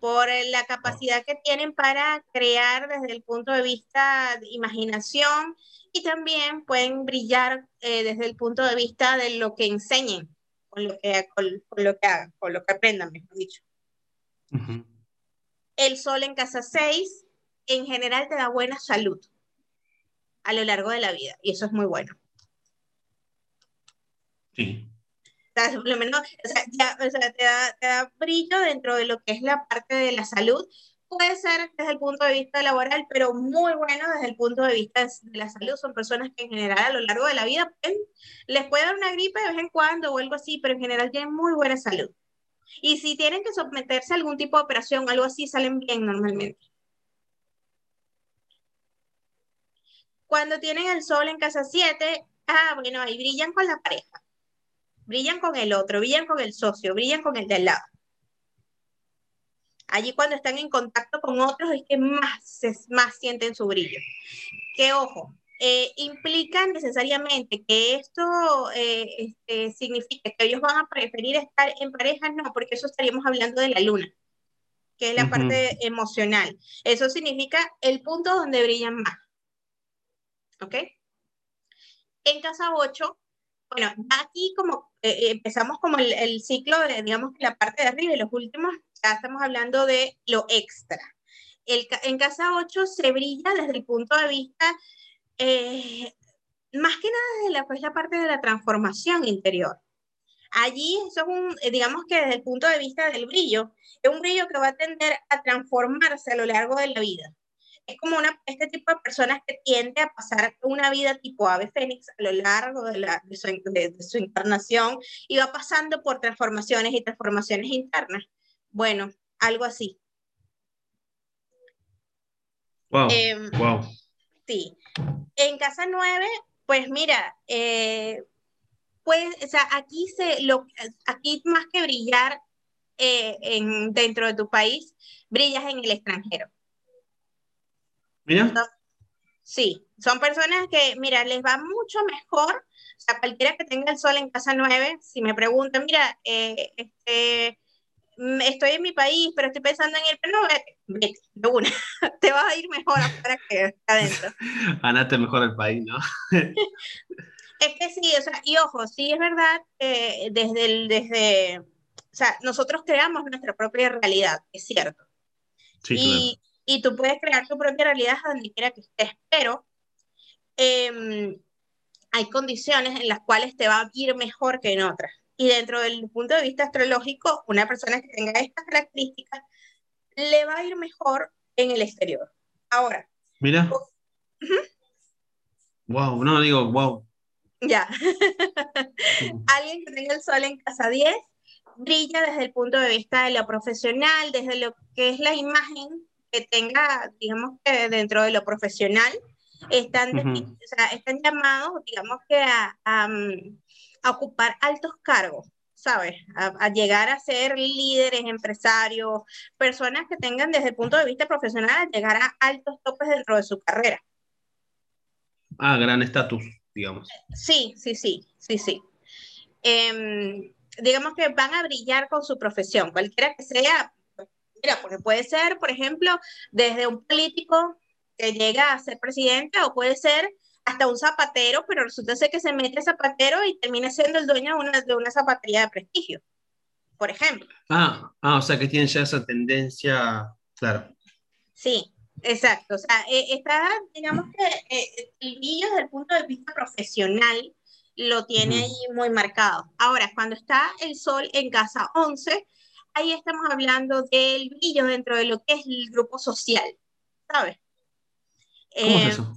por la capacidad que tienen para crear desde el punto de vista de imaginación y también pueden brillar eh, desde el punto de vista de lo que enseñen, con lo que, con, lo que hagan, con lo que aprendan, mejor dicho. El sol en casa 6 en general te da buena salud a lo largo de la vida y eso es muy bueno. Sí. Sea, menos, o sea, ya, te, da, te, da, brillo dentro de lo que es la parte de la salud. Puede ser desde el punto de vista laboral, pero muy bueno desde el punto de vista de la salud. Son personas que en general a lo largo de la vida pueden, les puede dar una gripe de vez en cuando o algo así, pero en general tienen muy buena salud. Y si tienen que someterse a algún tipo de operación, algo así, salen bien normalmente. Cuando tienen el sol en casa 7, ah, bueno, ahí brillan con la pareja brillan con el otro, brillan con el socio, brillan con el de al lado. Allí cuando están en contacto con otros es que más, más sienten su brillo. Que ojo, eh, implica necesariamente que esto eh, este, significa que ellos van a preferir estar en pareja, no, porque eso estaríamos hablando de la luna, que es la uh -huh. parte emocional. Eso significa el punto donde brillan más. ¿Ok? En casa 8 bueno, aquí como eh, empezamos como el, ciclo de, digamos, la parte de arriba y los últimos, ya estamos hablando de lo extra. El, en casa 8 se brilla desde el punto de vista, eh, más que nada desde la, pues, la parte de la transformación interior. Allí, eso es un, eh, digamos que desde el punto de vista del brillo, es un brillo que va a tender a transformarse a lo largo de la vida es como una, este tipo de personas que tiende a pasar una vida tipo ave fénix a lo largo de, la, de, su, de, de su encarnación y va pasando por transformaciones y transformaciones internas. Bueno, algo así. Wow, eh, wow. Sí. En casa 9, pues mira, eh, pues, o sea, aquí, se, lo, aquí más que brillar eh, en, dentro de tu país, brillas en el extranjero. Mira. Sí, son personas que, mira, les va mucho mejor. O sea, cualquiera que tenga el sol en casa 9, si me preguntan, mira, eh, este, estoy en mi país, pero estoy pensando en ir, pero no, vete, vete, de una. Te vas a ir mejor afuera que adentro. Ganate mejor el país, ¿no? es que sí, o sea, y ojo, sí es verdad, eh, desde el, desde, o sea, nosotros creamos nuestra propia realidad, es cierto. Sí, y, claro y tú puedes crear tu propia realidad donde quiera que estés, pero eh, hay condiciones en las cuales te va a ir mejor que en otras. Y dentro del punto de vista astrológico, una persona que tenga estas características le va a ir mejor en el exterior. Ahora. Mira. Uh -huh. Wow, no digo, wow. Ya. Alguien que tenga el sol en casa 10 brilla desde el punto de vista de lo profesional, desde lo que es la imagen que tenga, digamos que dentro de lo profesional, están, uh -huh. o sea, están llamados, digamos que a, a, a ocupar altos cargos, ¿sabes? A, a, llegar a ser líderes, empresarios, personas que tengan desde el punto de vista profesional a llegar a altos topes dentro de su carrera. Ah, gran estatus, digamos. Sí, sí, sí, sí, sí. em, digamos que van a brillar con su profesión, cualquiera que sea. Mira, porque puede ser, por ejemplo, desde un político que llega a ser presidente o puede ser hasta un zapatero, pero resulta ser que se mete zapatero y termina siendo el dueño de una, de una zapatería de prestigio, por ejemplo. Ah, ah, o sea que tienen ya esa tendencia, claro. Sí, exacto. O sea, eh, está, digamos que eh, el brillo desde el punto de vista profesional lo tiene ahí muy marcado. Ahora, cuando está el sol en casa 11, ahí estamos hablando del brillo dentro de lo que es el grupo social, ¿sabes? ¿Cómo es eh, eso?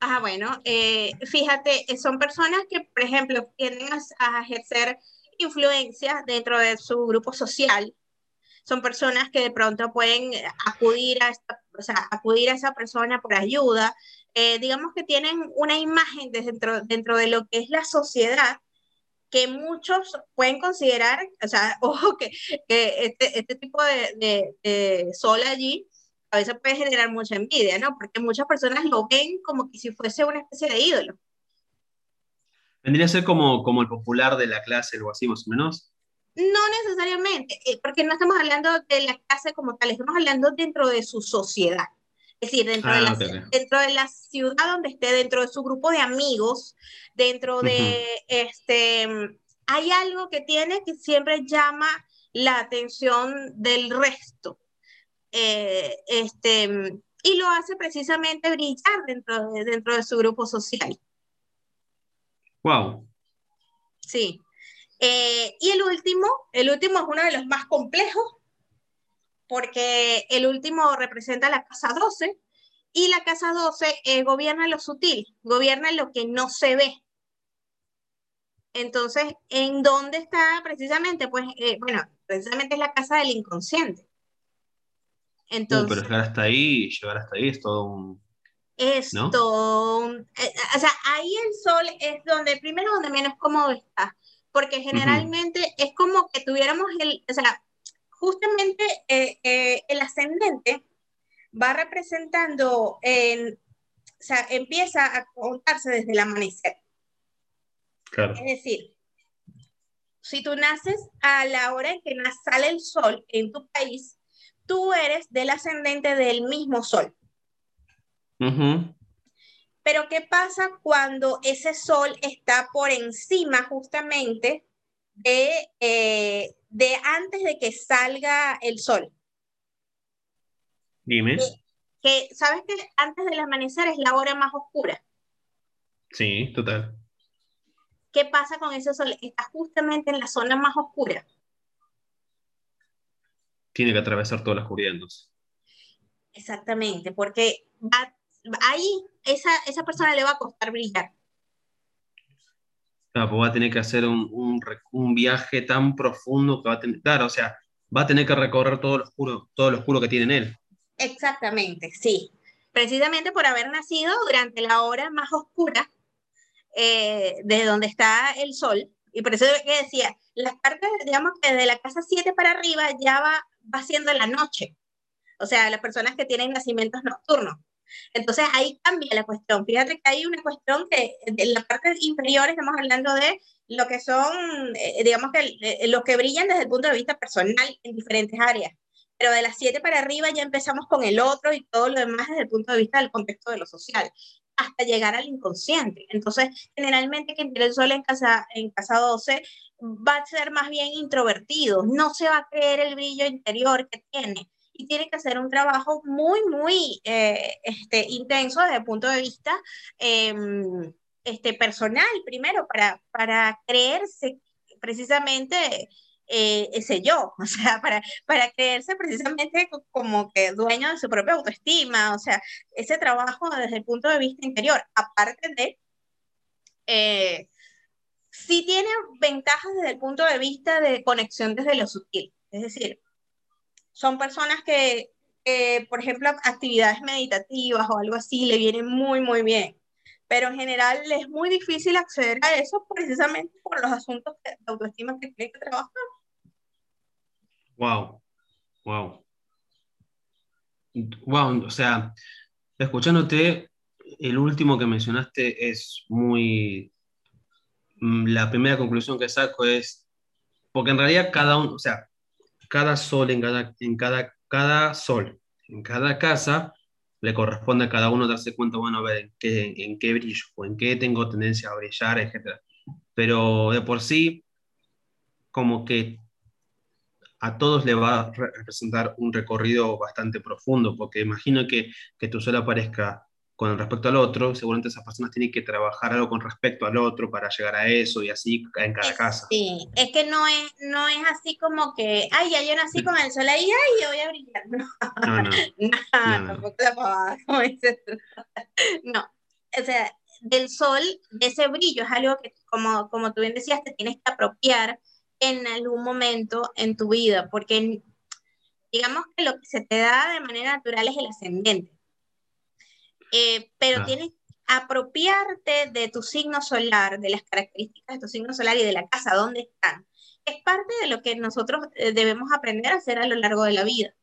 Ah, bueno, eh, fíjate, son personas que, por ejemplo, tienden a, ejercer influencia dentro de su grupo social. Son personas que de pronto pueden acudir a, o sea, acudir a esa persona por ayuda. Eh, digamos que tienen una imagen dentro, dentro de lo que es la sociedad que muchos pueden considerar, o sea, ojo que, que este, este tipo de, de, de sol allí a veces puede generar mucha envidia, ¿no? Porque muchas personas lo ven como que si fuese una especie de ídolo. ¿Vendría a ser como, como el popular de la clase, algo así más o menos? No necesariamente, eh, porque no estamos hablando de la clase como tal, estamos hablando dentro de su sociedad. Es decir, dentro, de, ah, la, dentro de la ciudad donde esté, dentro de su grupo de amigos, dentro de este... Hay algo que tiene que siempre llama la atención del resto. Eh, este, y lo hace precisamente brillar dentro de, dentro de su grupo social. Wow. Sí. Eh, y el último, el último es uno de los más complejos, porque el último representa la casa 12, y la casa 12 eh, gobierna lo sutil, gobierna lo que no se ve. Entonces, ¿en dónde está precisamente? Pues, bueno, precisamente es la casa del inconsciente. Entonces, pero llegar hasta ahí, llegar hasta ahí es todo un... Es todo eh, O sea, ahí el sol es donde, primero, donde menos cómodo está, porque generalmente es como que tuviéramos el, o sea, justamente eh, eh, el ascendente va representando, en, o sea, empieza a contarse desde el amanecer. Claro. Es decir, si tú naces a la hora en que sale el sol en tu país, tú eres del ascendente del mismo sol. Pero ¿qué pasa cuando ese sol está por encima justamente de, eh, de antes de que salga el sol? Dime. Que, sabes que antes del amanecer es la hora más oscura. Sí, total. ¿Qué pasa con ese sol? Está justamente en la zona más oscura tiene que atravesar todas las oscuridad Exactamente, porque ahí esa, esa persona le va a costar brillar. Claro, pues va a tener que hacer un, un, un, viaje tan profundo que va a tener, claro, o sea, va a tener que recorrer todo lo oscuro, todo lo oscuro que tiene en él. Exactamente, sí. Precisamente por haber nacido durante la hora más oscura eh, de donde está el sol, y por eso que decía, las partes, digamos que de la casa 7 para arriba ya va va siendo la noche. O sea, las personas que tienen nacimientos nocturnos. Entonces ahí cambia la cuestión. Fíjate que hay una cuestión que en la parte inferior estamos hablando de lo que son, eh, digamos que eh, los que brillan desde el punto de vista personal en diferentes áreas. Pero de las 7 para arriba ya empezamos con el otro y todo lo demás desde el punto de vista del contexto de lo social, hasta llegar al inconsciente. Entonces, generalmente quien tiene el sol en casa, en casa 12 va a ser más bien introvertido, no se va a creer el brillo interior que tiene y tiene que hacer un trabajo muy, muy eh, este, intenso desde el punto de vista em, este, personal, primero, para, para creerse precisamente eh, ese yo, o sea, para, para creerse precisamente como que dueño de su propia autoestima, o sea, ese trabajo desde el punto de vista interior, aparte de... Eh, sí tiene ventajas desde el punto de vista de conexión desde lo sutil. Es decir, son personas que, por ejemplo, actividades meditativas o algo así le vienen muy, muy bien. Pero en general es muy difícil acceder a eso precisamente por los asuntos de autoestima que tiene que trabajar. Wow, wow. Wow, o sea, escuchándote, el último que mencionaste es muy mm, la primera conclusión que saco es, porque en realidad cada uno, o sea, cada sol en cada, en cada, cada sol, en cada casa, le corresponde a cada uno darse cuenta, bueno, a ver en qué, brillo o en qué tengo tendencia a brillar, etc. Pero de por sí, como que a todos le va a representar un recorrido bastante profundo, porque imagino que, que tu sol aparezca con respecto al otro, seguramente esas personas tienen que trabajar algo con respecto al otro para llegar a eso y así en cada casa. Sí, es que no es, no es así como que, ay, ya yo nací con el sol ahí, ay, yo voy a brillar. No, no, no, no, tampoco la como dices tú. No, o sea, del sol, de ese brillo, es algo que, como, como tú bien decías, te tienes que apropiar en algún momento en tu vida, porque digamos que lo que se te da de manera natural es el ascendente eh, pero ah. tienes que apropiarte de tu signo solar, de las características de tu signo solar y de la casa, dónde están. Es parte de lo que nosotros eh, debemos aprender a hacer a lo largo de la vida.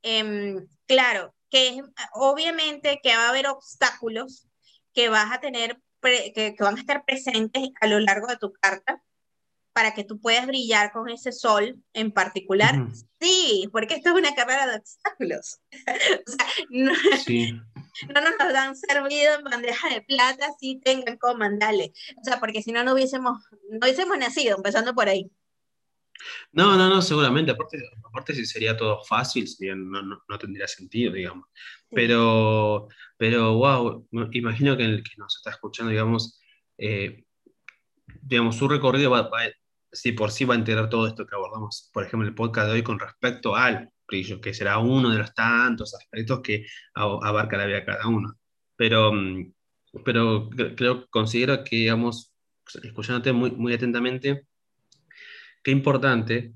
Em, claro, que obviamente que va a haber obstáculos que vas a tener, que, van a estar presentes a lo largo de tu carta para que tú puedas brillar con ese sol en particular. Sí, porque esto es una carrera de obstáculos. o sea, no, sí no nos lo dan servido en bandeja de plata, sí tengan como mandarle. O sea, porque si no, no hubiésemos, no hubiésemos nacido, empezando por ahí. No, no, no, seguramente. Aparte, aparte si sería todo fácil, no, no, no, tendría sentido, digamos. Pero, pero, wow, imagino que el que nos está escuchando, digamos, eh, digamos, su recorrido va, va, si por sí va a integrar todo esto que abordamos, por ejemplo, el podcast de hoy con respecto al brillo, que será uno de los tantos aspectos que abarca la vida de cada uno. Pero, mm, pero creo, considero que, digamos, escuchándote muy, muy atentamente, qué importante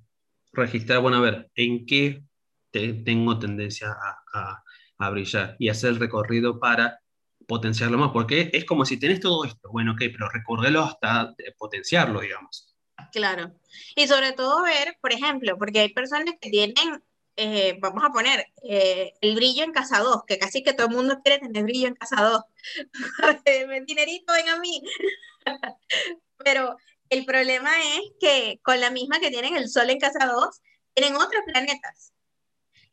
registrar, bueno, a ver, en qué tengo tendencia a, brillar y hacer el recorrido para potenciarlo más, porque es como si tenés todo esto, bueno, ok, pero recorrerlo hasta potenciarlo, digamos. Claro. Y sobre todo ver, por ejemplo, porque hay personas que tienen eh, vamos a poner eh, el brillo en casa 2, que casi que todo el mundo quiere tener brillo en casa 2. dinerito, ven a mí. Pero el problema es que con la misma que tienen el sol en casa 2, tienen otros planetas.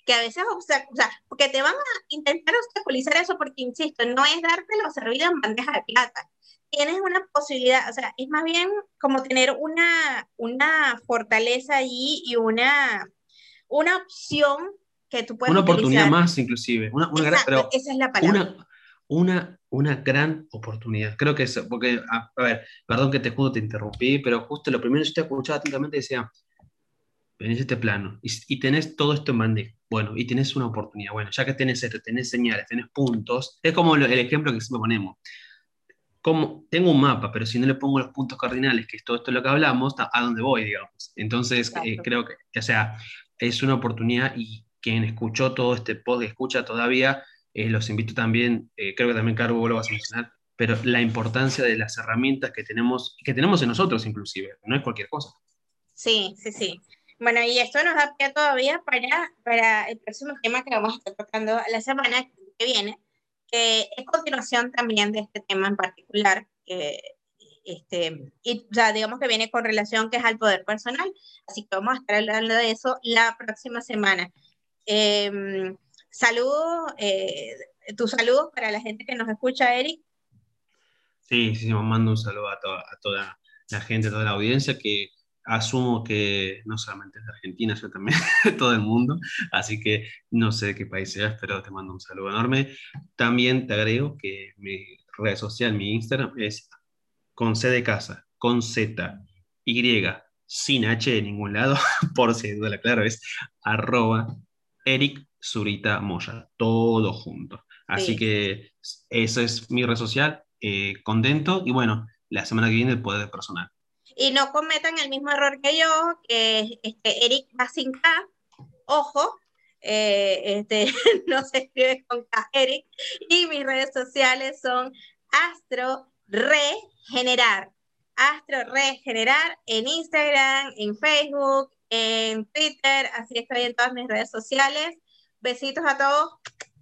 Que a veces, o sea, porque te van a intentar obstaculizar eso, porque insisto, no es dártelo servido en bandeja de plata. Tienes una posibilidad, o sea, es más bien como tener una, una fortaleza allí y una, una opción que tú puedes Una oportunidad más, inclusive. Una, una esa es la palabra. Una, una, gran oportunidad. Creo que es, porque, a, ver, perdón que te juro, te interrumpí, pero justo lo primero que yo te escuchaba atentamente decía, venís este plano y, y, tenés todo esto en bandeja. Bueno, y tenés una oportunidad. Bueno, ya que tenés esto, tenés señales, tenés puntos, es como el ejemplo que siempre ponemos. Como, tengo un mapa, pero si no le pongo los puntos cardinales, que es todo esto lo que hablamos, a dónde voy, digamos. Entonces, eh, creo que, o sea, es una oportunidad y quien escuchó todo este podcast, escucha todavía, eh, los invito también, eh, creo que también Carlos lo vas a mencionar, pero la importancia de las herramientas que tenemos, que tenemos en nosotros inclusive, no es cualquier cosa. Sí, sí, sí. Bueno, y esto nos da pie todavía para, para el próximo tema que vamos a estar tocando la semana que viene, que es continuación también de este tema en particular, que este, y ya digamos que viene con relación que es al poder personal, así que vamos a estar hablando de eso la próxima semana. Eh, saludos, eh, tus saludos para la gente que nos escucha, Eric. Sí, sí, mando un saludo a, a toda la gente, a toda la audiencia que asumo que no solamente es de Argentina, sino también todo el mundo, así que no sé de qué país seas, pero te mando un saludo enorme. También te agrego que mi red social, mi Instagram es con C de casa, con Z, Y, sin H de ningún lado, por si duda, claro, es arroba Eric Zurita Moya, todo junto. Así que eso es mi red social, eh, contento y bueno, la semana que viene el poder personal. Y no cometan el mismo error que yo, que este, Eric va sin K, ojo, eh, este, no se escribe con K, Eric, y mis redes sociales son Astro regenerar. Astro Regenerar en Instagram, en Facebook, en Twitter, así estoy en todas mis redes sociales. Besitos a todos.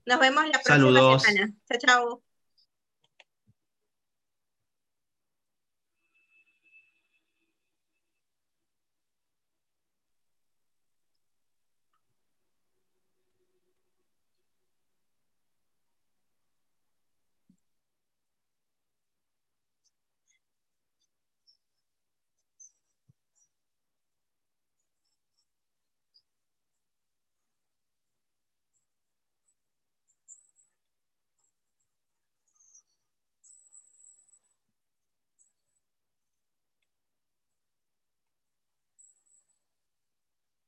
Nos vemos la próxima semana. Chao, chao.